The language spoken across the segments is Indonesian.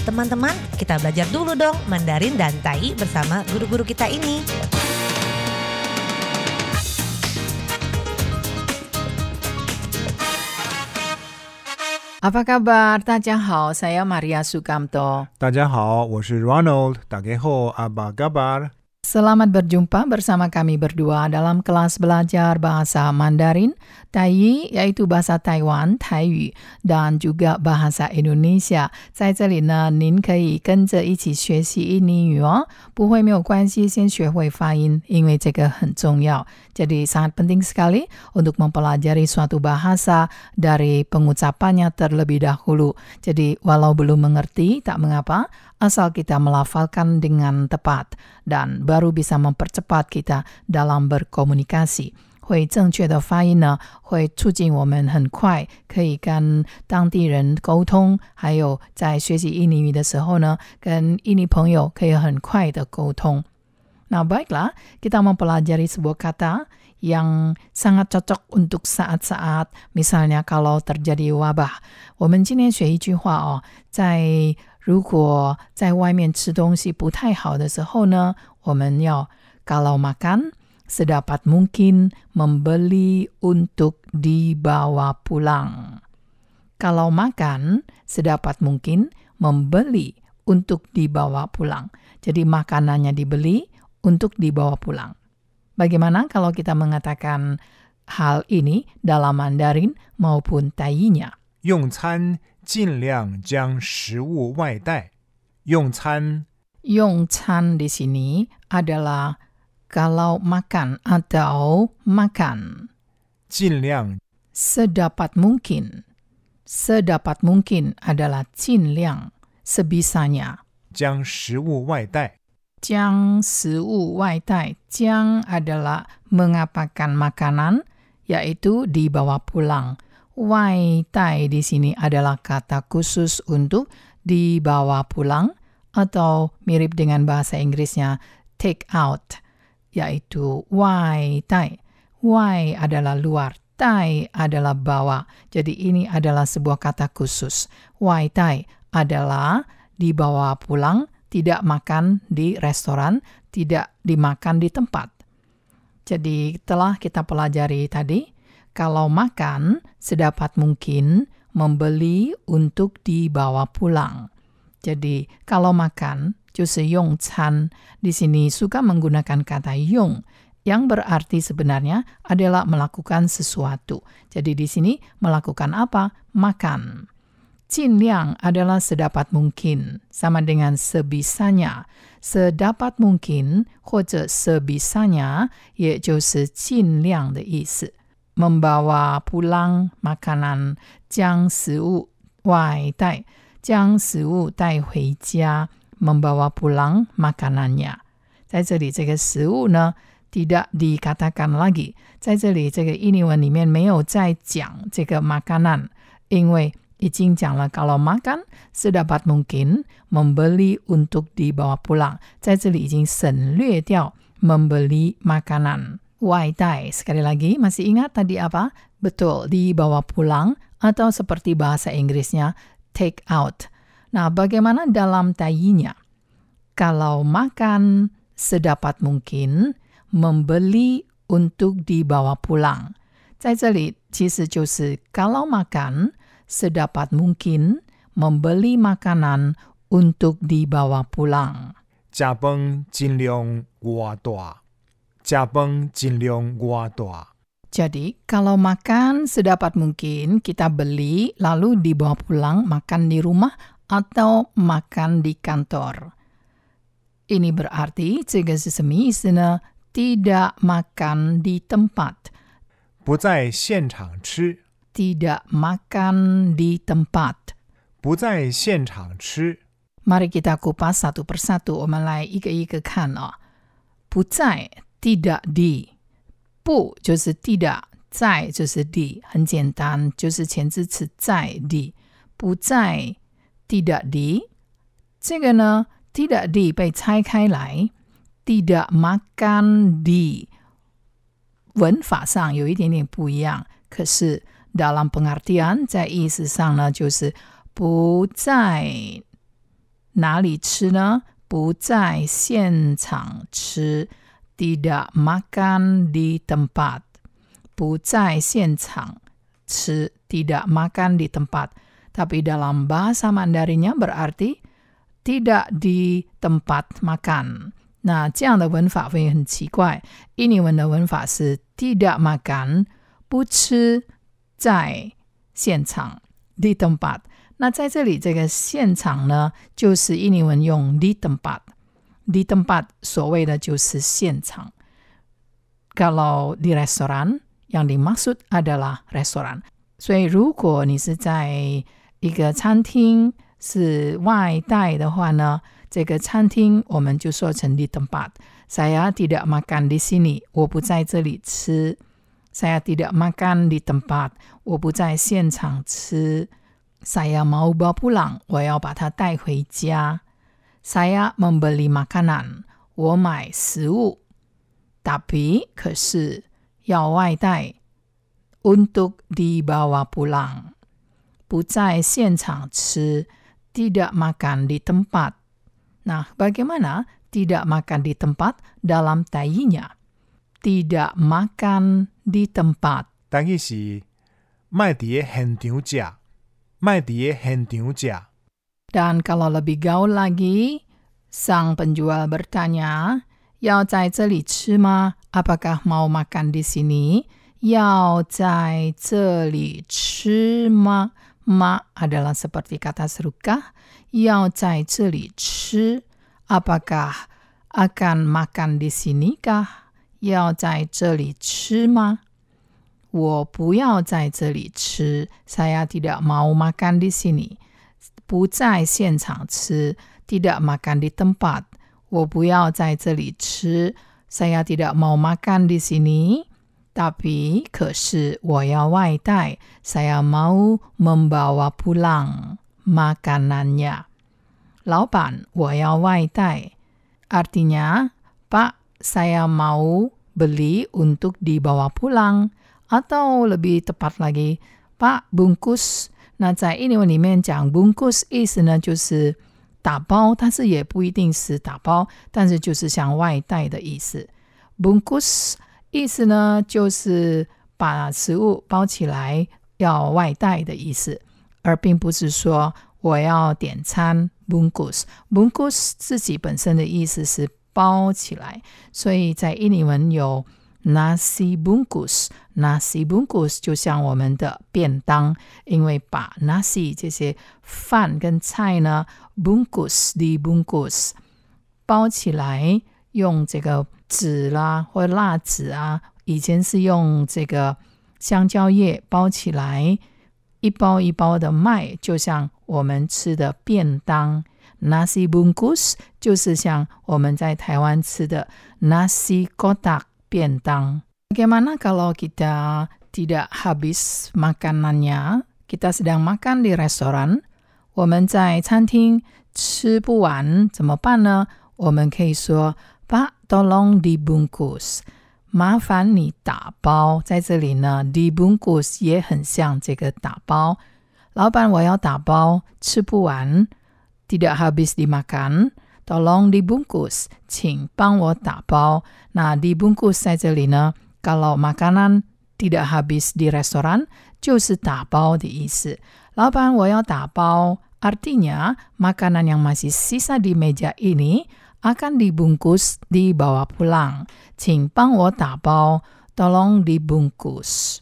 Teman-teman, kita belajar dulu dong Mandarin dan Tai bersama guru-guru kita ini. Apa kabar? Tajahau, saya Maria Sukamto. Tajahau, saya Ronald. Dageho, apa kabar? Selamat berjumpa bersama kami berdua dalam kelas belajar bahasa Mandarin, Tai yaitu bahasa Taiwan, Taiyu, dan juga bahasa Indonesia. 在这里呢，您可以跟着一起学习印尼语哦，不会没有关系，先学会发音，因为这个很重要。Jadi sangat penting sekali untuk mempelajari suatu bahasa dari pengucapannya terlebih dahulu. Jadi walau belum mengerti, tak mengapa, asal kita melafalkan dengan tepat dan baru bisa mempercepat kita dalam berkomunikasi. 会正确的发音呢，会促进我们很快可以跟当地人沟通，还有在学习印尼语的时候呢，跟印尼朋友可以很快的沟通。Nah, baiklah, kita mempelajari sebuah kata yang sangat cocok untuk saat-saat misalnya kalau terjadi wabah. 我们今天学一句话哦，在如果在外面吃东西不太好的时候呢，我们要 kalau makan sedapat mungkin membeli untuk dibawa pulang. Kalau makan sedapat mungkin membeli untuk dibawa pulang. Jadi makanannya dibeli untuk dibawa pulang. Bagaimana kalau kita mengatakan hal ini dalam Mandarin maupun Taiyinya? 用餐尽量将食物外带。用餐 Yongchan di sini adalah kalau makan atau makan. 尽量 Sedapat mungkin. Sedapat mungkin adalah 尽量, sebisanya. 将食物外带。 jiang si wu Wai Tai. Jiang adalah mengapakan makanan, yaitu dibawa pulang. Wai Tai di sini adalah kata khusus untuk dibawa pulang atau mirip dengan bahasa Inggrisnya take out, yaitu Wai Tai. Wai adalah luar, Tai adalah bawa. Jadi ini adalah sebuah kata khusus. Wai Tai adalah dibawa pulang tidak makan di restoran, tidak dimakan di tempat. Jadi, telah kita pelajari tadi, kalau makan sedapat mungkin membeli untuk dibawa pulang. Jadi, kalau makan, Jose Yong Chan di sini suka menggunakan kata yong yang berarti sebenarnya adalah melakukan sesuatu. Jadi di sini melakukan apa? Makan. 尽量 adalah sedapat mungkin, sama dengan sebisanya. Sedapat mungkin 或者 sebisanya 也就是尽量的意思。membawa pulang makanan 将食物外带，将食物带回家，membawa pulang makanannya。在这里，这个食物呢，tidak dikatakan lagi，在这里这个印尼文里面没有再讲这个 makanan，因为 已经讲了 kalau makan sedapat mungkin membeli untuk dibawa pulang，在这里已经省略掉 membeli makanan。外带 sekali lagi masih ingat tadi apa? Betul, dibawa pulang atau seperti bahasa Inggrisnya take out. Nah, bagaimana dalam tayinya? Kalau makan sedapat mungkin membeli untuk dibawa pulang. 在这里其实就是 kalau makan sedapat mungkin membeli makanan untuk dibawa pulang. 加饭尽量外大。加饭尽量外大。 Jadi, kalau makan sedapat mungkin kita beli lalu dibawa pulang makan di rumah atau makan di kantor. Ini berarti 这个是什么意思呢？tidak makan di tempat, 不在现场吃， tidak makan di tempat. 不在现场吃。 Mari kita kupas satu persatu. 我们来一个一个看啊、不在 tidak di，不就是 tidak，在就是 di，很简单，就是前置词在 di，不在 tidak di，这个呢 tidak di 被拆开来，tidak makan di，文法上有一点点不一样，可是 dalam pengertian 在意思上呢，就是不在 哪里吃呢？不在现场吃，tidak makan di tempat。不在现场吃，tidak makan di tempat。Tapi dalam bahasa Mandarinnya berarti tidak di tempat makan。那这样的文法会很奇怪。印尼文的文法是 tidak makan 不吃 在现场 di tempat。那在这里这个现场呢，就是印尼文用 di tempat。di tempat 所谓的就是现场。Kalau di restoran yang dimaksud adalah restoran。所以如果你是在一个餐厅是外带的话呢，这个餐厅我们就说成 di tempat。Saya tidak makan di sini，我不在这里吃。 Saya tidak makan di tempat，我不在现场吃。Saya mau bawa pulang，我要把它带回家。Saya membeli makanan，我买食物。Tapi 可是要外带。Untuk dibawa pulang，不在现场吃。Tidak makan di tempat。Nah, bagaimana tidak makan di tempat dalam tayinya? Tidak makan di tempat。但意是卖伫现场食。卖伫现场食。 Dan kalau lebih gaul lagi, sang penjual bertanya, 要在这里吃吗？Apakah mau makan di sini? 要在这里吃吗？ma adalah seperti kata serukah. 要在这里吃，apakah akan makan di sini kah? 要在这里吃吗？我不要在这里吃，saya tidak mau makan di sini。不在现场吃，tidak makan di tempat。我不要在这里吃，saya tidak mau makan di sini。tapi 可是我要外带，saya mau membawa pulang makanannya。老板，我要外带。Artinya, Pak, saya mau beli untuk dibawa pulang。atau lebih tepat lagi, Pak bungkus。那在印尼文里面讲 bungkus 意思呢，就是打包，但是也不一定是打包，但是就是像外带的意思。bungkus 意思呢，就是把食物包起来要外带的意思，而并不是说我要点餐 bungkus。bungkus 自己本身的意思是 包起来，所以在印尼文有。nasi bungkus，nasi bungkus 就像我们的便当，因为把 nasi 这些饭跟菜呢 bungkus di bungkus 包起来，用这个纸啦或蜡纸啊，以前是用这个香蕉叶包起来，一包一包的卖，就像我们吃的便当。nasi bungkus 就是像我们在台湾吃的 nasi kotak。便当。Bagaimana kalau kita tidak habis makanannya? Kita sedang makan di restoran，我们在餐厅吃不完怎么办呢？我们可以说 Pak tolong dibungkus，麻烦你打包。在这里呢，dibungkus 也很像这个打包。老板，我要打包，吃不完 ，tidak habis dimakan。Tolong dibungkus，请帮我打包。那 dibungkus 在这里呢，kalau makanan tidak habis di restoran 就是打包的意思。老板，我要打包。Artinya makanan yang masih sisa di meja ini akan dibungkus dibawa pulang，请帮我打包。Tolong dibungkus。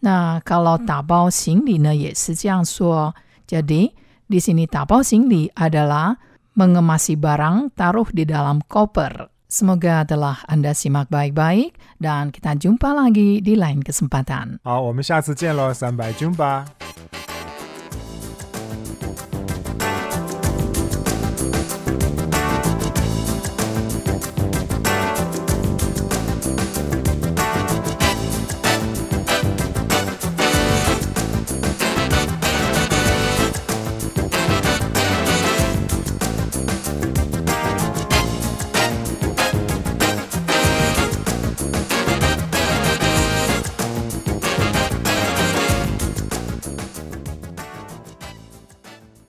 那 kalau 打包行李呢，也是这样说。Jadi di sini 打包行李 adalah mengemasi barang taruh di dalam koper. Semoga telah Anda simak baik-baik dan kita jumpa lagi di lain kesempatan. 好，我们下次见喽，三百 jumpa。